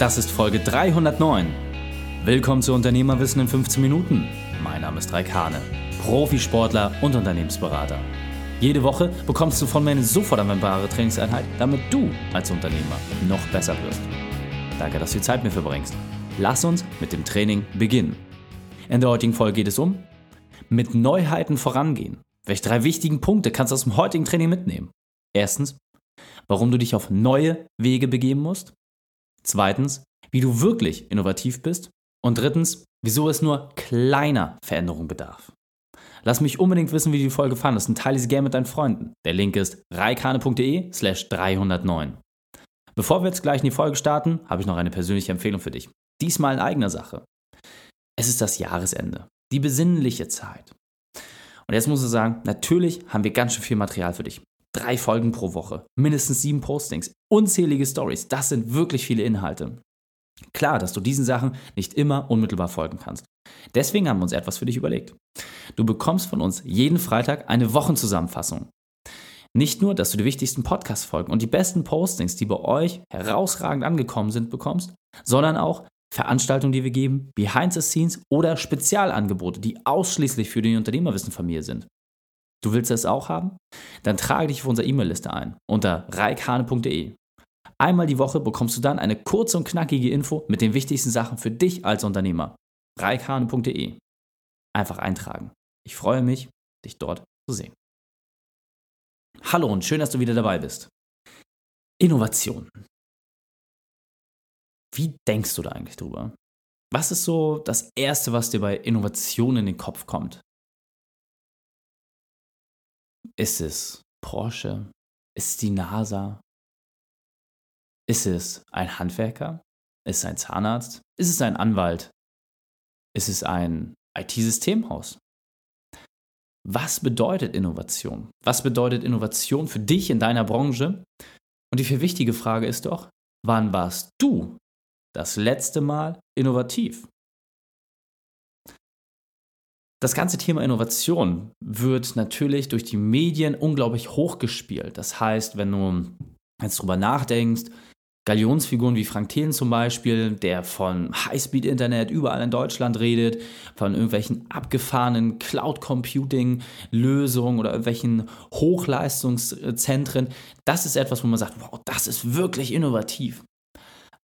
Das ist Folge 309. Willkommen zu Unternehmerwissen in 15 Minuten. Mein Name ist Raik Hane, Profisportler und Unternehmensberater. Jede Woche bekommst du von mir eine sofort anwendbare Trainingseinheit, damit du als Unternehmer noch besser wirst. Danke, dass du die Zeit mir verbringst. Lass uns mit dem Training beginnen. In der heutigen Folge geht es um mit Neuheiten vorangehen. Welche drei wichtigen Punkte kannst du aus dem heutigen Training mitnehmen? Erstens, warum du dich auf neue Wege begeben musst. Zweitens, wie du wirklich innovativ bist. Und drittens, wieso es nur kleiner Veränderungen bedarf. Lass mich unbedingt wissen, wie du die Folge fandest und teile sie gerne mit deinen Freunden. Der Link ist reikane.de slash 309. Bevor wir jetzt gleich in die Folge starten, habe ich noch eine persönliche Empfehlung für dich. Diesmal in eigener Sache. Es ist das Jahresende, die besinnliche Zeit. Und jetzt muss ich sagen, natürlich haben wir ganz schön viel Material für dich. Drei Folgen pro Woche, mindestens sieben Postings, unzählige Stories. Das sind wirklich viele Inhalte. Klar, dass du diesen Sachen nicht immer unmittelbar folgen kannst. Deswegen haben wir uns etwas für dich überlegt. Du bekommst von uns jeden Freitag eine Wochenzusammenfassung. Nicht nur, dass du die wichtigsten Podcast-Folgen und die besten Postings, die bei euch herausragend angekommen sind, bekommst, sondern auch Veranstaltungen, die wir geben, Behind the Scenes oder Spezialangebote, die ausschließlich für die Unternehmerwissenfamilie sind. Du willst das auch haben? Dann trage dich auf unsere E-Mail-Liste ein unter reikhane.de. Einmal die Woche bekommst du dann eine kurze und knackige Info mit den wichtigsten Sachen für dich als Unternehmer. reikhane.de. Einfach eintragen. Ich freue mich, dich dort zu sehen. Hallo und schön, dass du wieder dabei bist. Innovation. Wie denkst du da eigentlich drüber? Was ist so das Erste, was dir bei Innovation in den Kopf kommt? Ist es Porsche? Ist es die NASA? Ist es ein Handwerker? Ist es ein Zahnarzt? Ist es ein Anwalt? Ist es ein IT-Systemhaus? Was bedeutet Innovation? Was bedeutet Innovation für dich in deiner Branche? Und die viel wichtige Frage ist doch, wann warst du das letzte Mal innovativ? Das ganze Thema Innovation wird natürlich durch die Medien unglaublich hochgespielt. Das heißt, wenn du jetzt drüber nachdenkst, Galionsfiguren wie Frank Thelen zum Beispiel, der von Highspeed-Internet überall in Deutschland redet, von irgendwelchen abgefahrenen Cloud-Computing-Lösungen oder irgendwelchen Hochleistungszentren. Das ist etwas, wo man sagt, wow, das ist wirklich innovativ.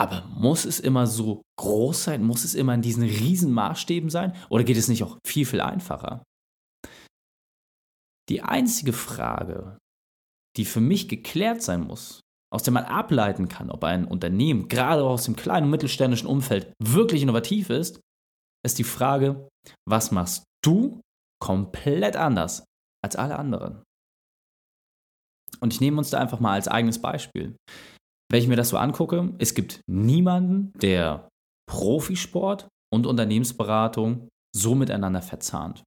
Aber muss es immer so groß sein? Muss es immer in diesen riesen Maßstäben sein? Oder geht es nicht auch viel, viel einfacher? Die einzige Frage, die für mich geklärt sein muss, aus der man ableiten kann, ob ein Unternehmen, gerade aus dem kleinen und mittelständischen Umfeld, wirklich innovativ ist, ist die Frage, was machst du komplett anders als alle anderen? Und ich nehme uns da einfach mal als eigenes Beispiel. Wenn ich mir das so angucke, es gibt niemanden, der Profisport und Unternehmensberatung so miteinander verzahnt.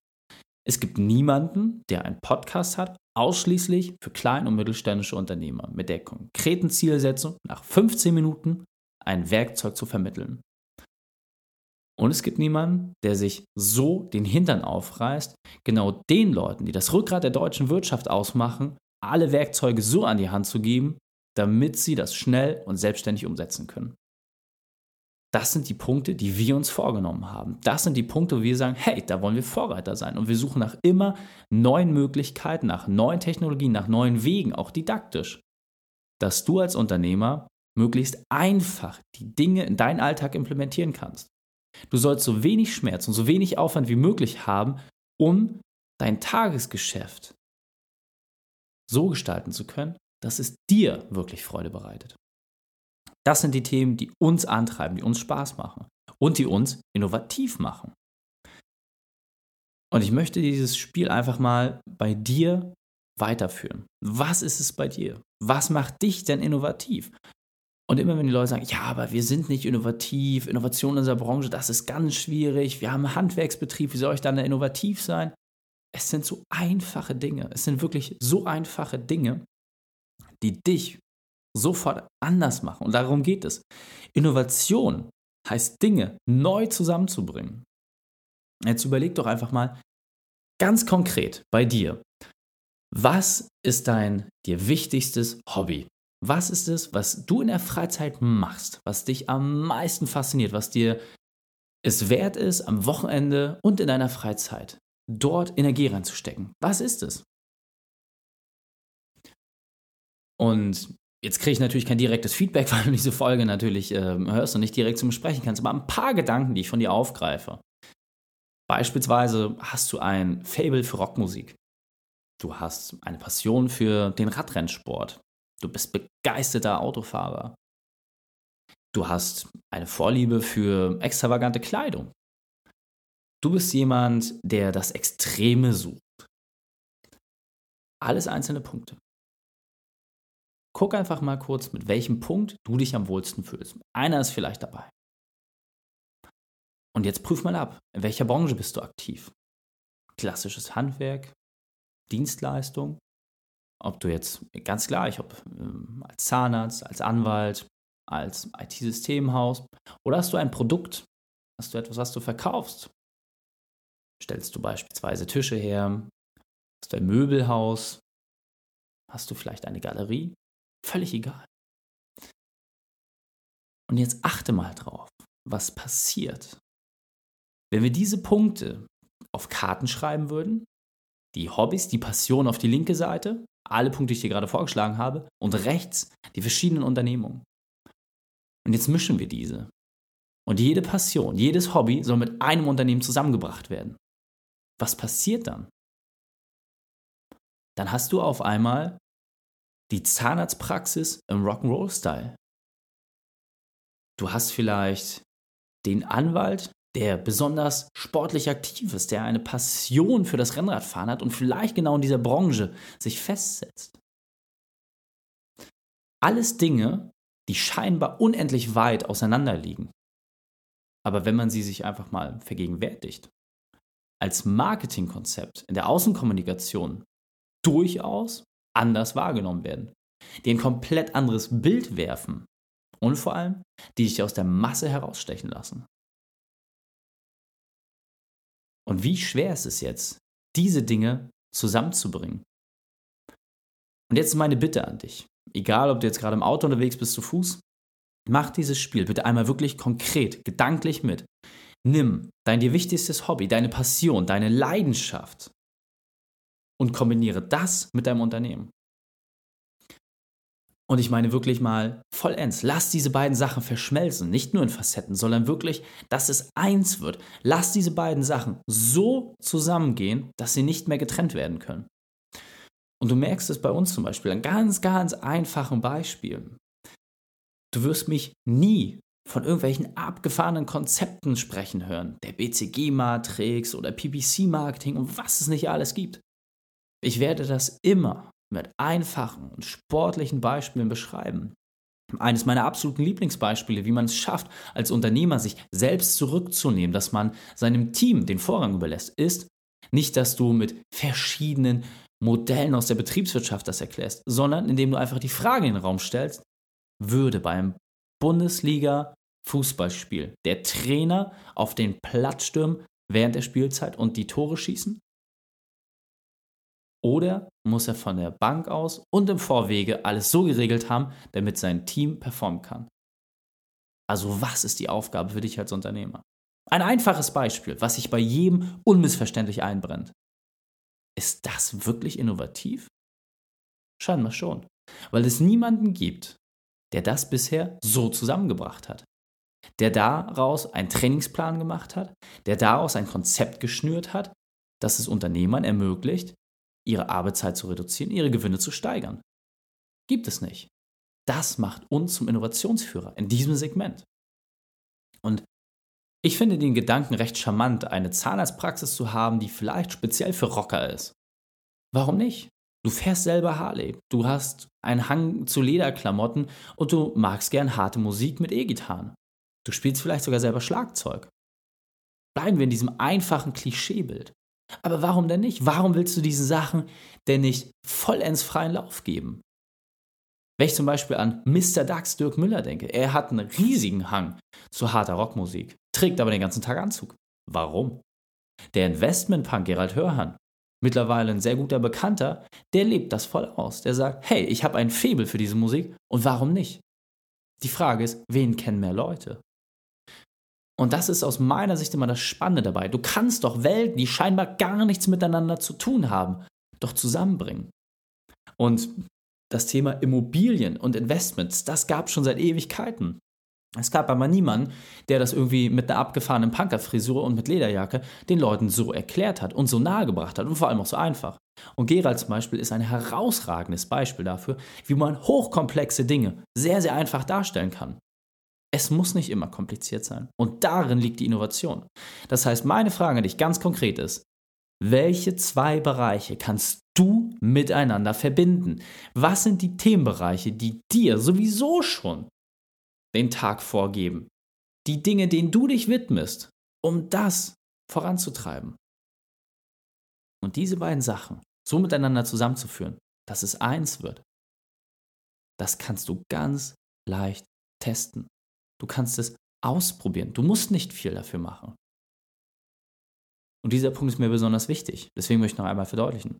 Es gibt niemanden, der einen Podcast hat, ausschließlich für klein- und mittelständische Unternehmer, mit der konkreten Zielsetzung, nach 15 Minuten ein Werkzeug zu vermitteln. Und es gibt niemanden, der sich so den Hintern aufreißt, genau den Leuten, die das Rückgrat der deutschen Wirtschaft ausmachen, alle Werkzeuge so an die Hand zu geben, damit sie das schnell und selbstständig umsetzen können. Das sind die Punkte, die wir uns vorgenommen haben. Das sind die Punkte, wo wir sagen, hey, da wollen wir Vorreiter sein. Und wir suchen nach immer neuen Möglichkeiten, nach neuen Technologien, nach neuen Wegen, auch didaktisch, dass du als Unternehmer möglichst einfach die Dinge in deinen Alltag implementieren kannst. Du sollst so wenig Schmerz und so wenig Aufwand wie möglich haben, um dein Tagesgeschäft so gestalten zu können, dass es dir wirklich Freude bereitet. Das sind die Themen, die uns antreiben, die uns Spaß machen und die uns innovativ machen. Und ich möchte dieses Spiel einfach mal bei dir weiterführen. Was ist es bei dir? Was macht dich denn innovativ? Und immer wenn die Leute sagen, ja, aber wir sind nicht innovativ, Innovation in unserer Branche, das ist ganz schwierig, wir haben einen Handwerksbetrieb, wie soll ich dann innovativ sein? Es sind so einfache Dinge, es sind wirklich so einfache Dinge, die dich sofort anders machen. Und darum geht es. Innovation heißt Dinge neu zusammenzubringen. Jetzt überleg doch einfach mal ganz konkret bei dir. Was ist dein dir wichtigstes Hobby? Was ist es, was du in der Freizeit machst, was dich am meisten fasziniert, was dir es wert ist, am Wochenende und in deiner Freizeit dort Energie reinzustecken? Was ist es? Und jetzt kriege ich natürlich kein direktes Feedback, weil du diese Folge natürlich äh, hörst und nicht direkt zum Sprechen kannst, aber ein paar Gedanken, die ich von dir aufgreife. Beispielsweise hast du ein Fable für Rockmusik. Du hast eine Passion für den Radrennsport. Du bist begeisterter Autofahrer. Du hast eine Vorliebe für extravagante Kleidung. Du bist jemand, der das Extreme sucht. Alles einzelne Punkte. Guck einfach mal kurz, mit welchem Punkt du dich am wohlsten fühlst. Einer ist vielleicht dabei. Und jetzt prüf mal ab, in welcher Branche bist du aktiv? Klassisches Handwerk, Dienstleistung, ob du jetzt ganz gleich, ob ähm, als Zahnarzt, als Anwalt, als IT-Systemhaus oder hast du ein Produkt, hast du etwas, was du verkaufst? Stellst du beispielsweise Tische her? Hast du ein Möbelhaus? Hast du vielleicht eine Galerie? Völlig egal. Und jetzt achte mal drauf, was passiert, wenn wir diese Punkte auf Karten schreiben würden, die Hobbys, die Passion auf die linke Seite, alle Punkte, die ich dir gerade vorgeschlagen habe, und rechts die verschiedenen Unternehmungen. Und jetzt mischen wir diese. Und jede Passion, jedes Hobby soll mit einem Unternehmen zusammengebracht werden. Was passiert dann? Dann hast du auf einmal die Zahnarztpraxis im Rock'n'Roll-Style. Du hast vielleicht den Anwalt, der besonders sportlich aktiv ist, der eine Passion für das Rennradfahren hat und vielleicht genau in dieser Branche sich festsetzt. Alles Dinge, die scheinbar unendlich weit auseinander liegen. Aber wenn man sie sich einfach mal vergegenwärtigt, als Marketingkonzept in der Außenkommunikation durchaus anders wahrgenommen werden, die ein komplett anderes Bild werfen und vor allem, die sich aus der Masse herausstechen lassen. Und wie schwer ist es jetzt, diese Dinge zusammenzubringen? Und jetzt meine Bitte an dich. Egal, ob du jetzt gerade im Auto unterwegs bist zu Fuß, mach dieses Spiel bitte einmal wirklich konkret, gedanklich mit. Nimm dein dir wichtigstes Hobby, deine Passion, deine Leidenschaft und kombiniere das mit deinem Unternehmen. Und ich meine wirklich mal vollends. Lass diese beiden Sachen verschmelzen. Nicht nur in Facetten, sondern wirklich, dass es eins wird. Lass diese beiden Sachen so zusammengehen, dass sie nicht mehr getrennt werden können. Und du merkst es bei uns zum Beispiel, ein ganz, ganz einfachen Beispiel. Du wirst mich nie von irgendwelchen abgefahrenen Konzepten sprechen hören. Der BCG-Matrix oder PPC-Marketing und was es nicht alles gibt. Ich werde das immer mit einfachen und sportlichen Beispielen beschreiben. Eines meiner absoluten Lieblingsbeispiele, wie man es schafft, als Unternehmer sich selbst zurückzunehmen, dass man seinem Team den Vorrang überlässt, ist nicht, dass du mit verschiedenen Modellen aus der Betriebswirtschaft das erklärst, sondern indem du einfach die Frage in den Raum stellst, würde beim Bundesliga-Fußballspiel der Trainer auf den Platz stürmen während der Spielzeit und die Tore schießen? Oder muss er von der Bank aus und im Vorwege alles so geregelt haben, damit sein Team performen kann? Also was ist die Aufgabe für dich als Unternehmer? Ein einfaches Beispiel, was sich bei jedem unmissverständlich einbrennt. Ist das wirklich innovativ? Scheinbar schon, weil es niemanden gibt, der das bisher so zusammengebracht hat. Der daraus einen Trainingsplan gemacht hat, der daraus ein Konzept geschnürt hat, das es Unternehmern ermöglicht, ihre Arbeitszeit zu reduzieren, ihre Gewinne zu steigern. Gibt es nicht. Das macht uns zum Innovationsführer in diesem Segment. Und ich finde den Gedanken recht charmant, eine Zahnarztpraxis zu haben, die vielleicht speziell für Rocker ist. Warum nicht? Du fährst selber Harley, du hast einen Hang zu Lederklamotten und du magst gern harte Musik mit E-Gitarren. Du spielst vielleicht sogar selber Schlagzeug. Bleiben wir in diesem einfachen Klischeebild. Aber warum denn nicht? Warum willst du diesen Sachen denn nicht vollends freien Lauf geben? Wenn ich zum Beispiel an Mr. Dax Dirk Müller denke, er hat einen riesigen Hang zu harter Rockmusik, trägt aber den ganzen Tag Anzug. Warum? Der Investmentpunk Gerald Hörhan mittlerweile ein sehr guter Bekannter, der lebt das voll aus. Der sagt, hey, ich habe ein Faible für diese Musik und warum nicht? Die Frage ist, wen kennen mehr Leute? Und das ist aus meiner Sicht immer das Spannende dabei. Du kannst doch Welten, die scheinbar gar nichts miteinander zu tun haben, doch zusammenbringen. Und das Thema Immobilien und Investments, das gab es schon seit Ewigkeiten. Es gab aber niemanden, der das irgendwie mit einer abgefahrenen Punkerfrisur und mit Lederjacke den Leuten so erklärt hat und so nahegebracht hat und vor allem auch so einfach. Und Gerald zum Beispiel ist ein herausragendes Beispiel dafür, wie man hochkomplexe Dinge sehr, sehr einfach darstellen kann. Es muss nicht immer kompliziert sein. Und darin liegt die Innovation. Das heißt, meine Frage an dich ganz konkret ist, welche zwei Bereiche kannst du miteinander verbinden? Was sind die Themenbereiche, die dir sowieso schon den Tag vorgeben. Die Dinge, denen du dich widmest, um das voranzutreiben. Und diese beiden Sachen so miteinander zusammenzuführen, dass es eins wird, das kannst du ganz leicht testen. Du kannst es ausprobieren. Du musst nicht viel dafür machen. Und dieser Punkt ist mir besonders wichtig. Deswegen möchte ich noch einmal verdeutlichen.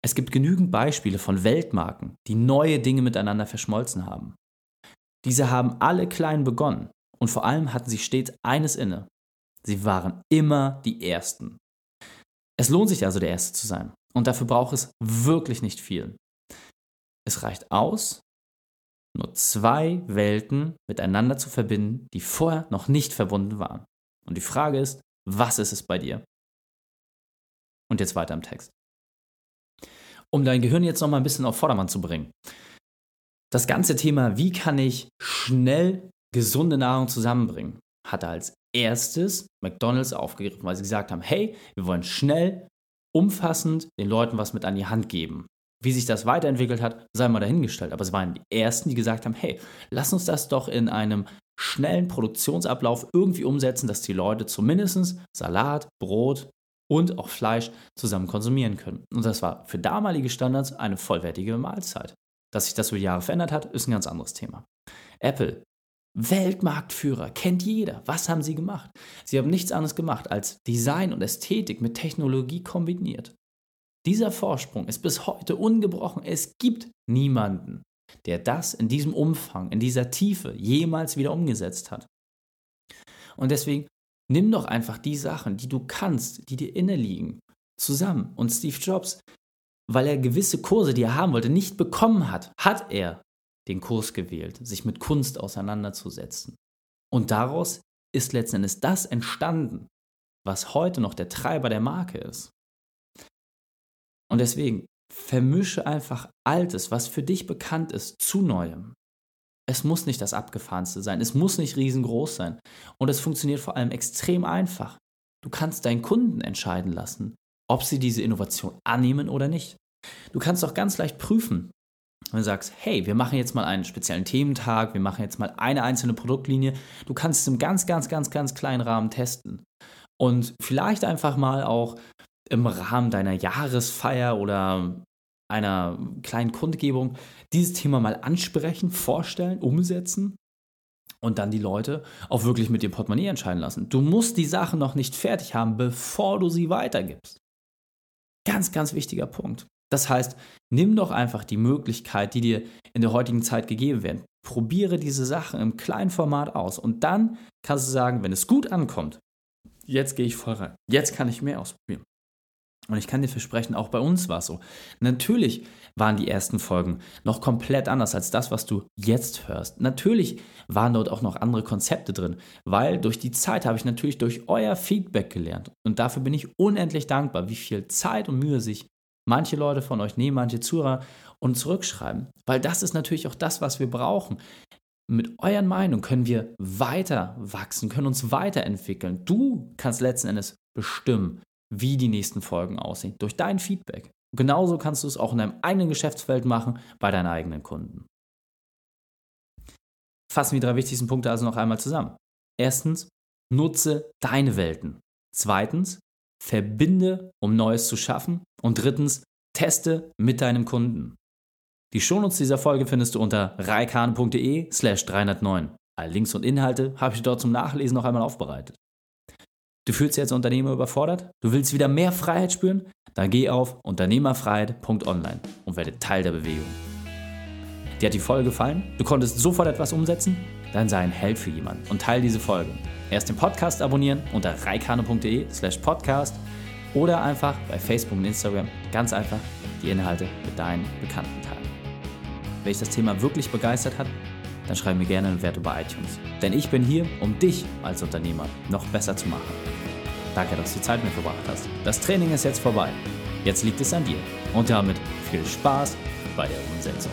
Es gibt genügend Beispiele von Weltmarken, die neue Dinge miteinander verschmolzen haben. Diese haben alle klein begonnen und vor allem hatten sie stets eines inne. Sie waren immer die Ersten. Es lohnt sich also, der Erste zu sein. Und dafür braucht es wirklich nicht viel. Es reicht aus, nur zwei Welten miteinander zu verbinden, die vorher noch nicht verbunden waren. Und die Frage ist, was ist es bei dir? Und jetzt weiter im Text. Um dein Gehirn jetzt noch mal ein bisschen auf Vordermann zu bringen das ganze Thema, wie kann ich schnell gesunde Nahrung zusammenbringen, hat als erstes McDonald's aufgegriffen, weil sie gesagt haben, hey, wir wollen schnell, umfassend den Leuten was mit an die Hand geben. Wie sich das weiterentwickelt hat, sei mal dahingestellt. Aber es waren die Ersten, die gesagt haben, hey, lass uns das doch in einem schnellen Produktionsablauf irgendwie umsetzen, dass die Leute zumindest Salat, Brot und auch Fleisch zusammen konsumieren können. Und das war für damalige Standards eine vollwertige Mahlzeit. Dass sich das über Jahre verändert hat, ist ein ganz anderes Thema. Apple, Weltmarktführer, kennt jeder. Was haben sie gemacht? Sie haben nichts anderes gemacht als Design und Ästhetik mit Technologie kombiniert. Dieser Vorsprung ist bis heute ungebrochen. Es gibt niemanden, der das in diesem Umfang, in dieser Tiefe jemals wieder umgesetzt hat. Und deswegen nimm doch einfach die Sachen, die du kannst, die dir inne liegen, zusammen. Und Steve Jobs weil er gewisse Kurse, die er haben wollte, nicht bekommen hat, hat er den Kurs gewählt, sich mit Kunst auseinanderzusetzen. Und daraus ist letzten Endes das entstanden, was heute noch der Treiber der Marke ist. Und deswegen vermische einfach Altes, was für dich bekannt ist, zu Neuem. Es muss nicht das Abgefahrenste sein, es muss nicht riesengroß sein. Und es funktioniert vor allem extrem einfach. Du kannst deinen Kunden entscheiden lassen, ob sie diese Innovation annehmen oder nicht. Du kannst auch ganz leicht prüfen, wenn du sagst, hey, wir machen jetzt mal einen speziellen Thementag, wir machen jetzt mal eine einzelne Produktlinie. Du kannst es im ganz, ganz, ganz, ganz kleinen Rahmen testen. Und vielleicht einfach mal auch im Rahmen deiner Jahresfeier oder einer kleinen Kundgebung dieses Thema mal ansprechen, vorstellen, umsetzen und dann die Leute auch wirklich mit dem Portemonnaie entscheiden lassen. Du musst die Sachen noch nicht fertig haben, bevor du sie weitergibst. Ganz, ganz wichtiger Punkt. Das heißt, nimm doch einfach die Möglichkeit, die dir in der heutigen Zeit gegeben werden. Probiere diese Sachen im kleinen Format aus und dann kannst du sagen, wenn es gut ankommt, jetzt gehe ich voll rein. Jetzt kann ich mehr ausprobieren. Und ich kann dir versprechen, auch bei uns war es so. Natürlich waren die ersten Folgen noch komplett anders als das, was du jetzt hörst. Natürlich waren dort auch noch andere Konzepte drin, weil durch die Zeit habe ich natürlich durch euer Feedback gelernt. Und dafür bin ich unendlich dankbar, wie viel Zeit und Mühe sich manche Leute von euch nehmen, manche Zuhörer und zurückschreiben. Weil das ist natürlich auch das, was wir brauchen. Mit euren Meinungen können wir weiter wachsen, können uns weiterentwickeln. Du kannst letzten Endes bestimmen, wie die nächsten Folgen aussehen, durch dein Feedback. genauso kannst du es auch in deinem eigenen Geschäftsfeld machen, bei deinen eigenen Kunden. Fassen wir die drei wichtigsten Punkte also noch einmal zusammen. Erstens, nutze deine Welten. Zweitens, verbinde, um Neues zu schaffen. Und drittens, teste mit deinem Kunden. Die Shownotes dieser Folge findest du unter reikan.de slash 309. Alle Links und Inhalte habe ich dort zum Nachlesen noch einmal aufbereitet. Du fühlst dich als Unternehmer überfordert? Du willst wieder mehr Freiheit spüren? Dann geh auf unternehmerfreiheit.online und werde Teil der Bewegung. Dir hat die Folge gefallen? Du konntest sofort etwas umsetzen? Dann sei ein Held für jemanden und teile diese Folge. Erst den Podcast abonnieren unter reikane.de slash podcast oder einfach bei Facebook und Instagram ganz einfach die Inhalte mit deinen Bekannten teilen. Dich das Thema wirklich begeistert hat, dann schreib mir gerne einen Wert über iTunes. Denn ich bin hier, um dich als Unternehmer noch besser zu machen. Danke, dass du Zeit mit verbracht hast. Das Training ist jetzt vorbei. Jetzt liegt es an dir. Und damit viel Spaß bei der Umsetzung.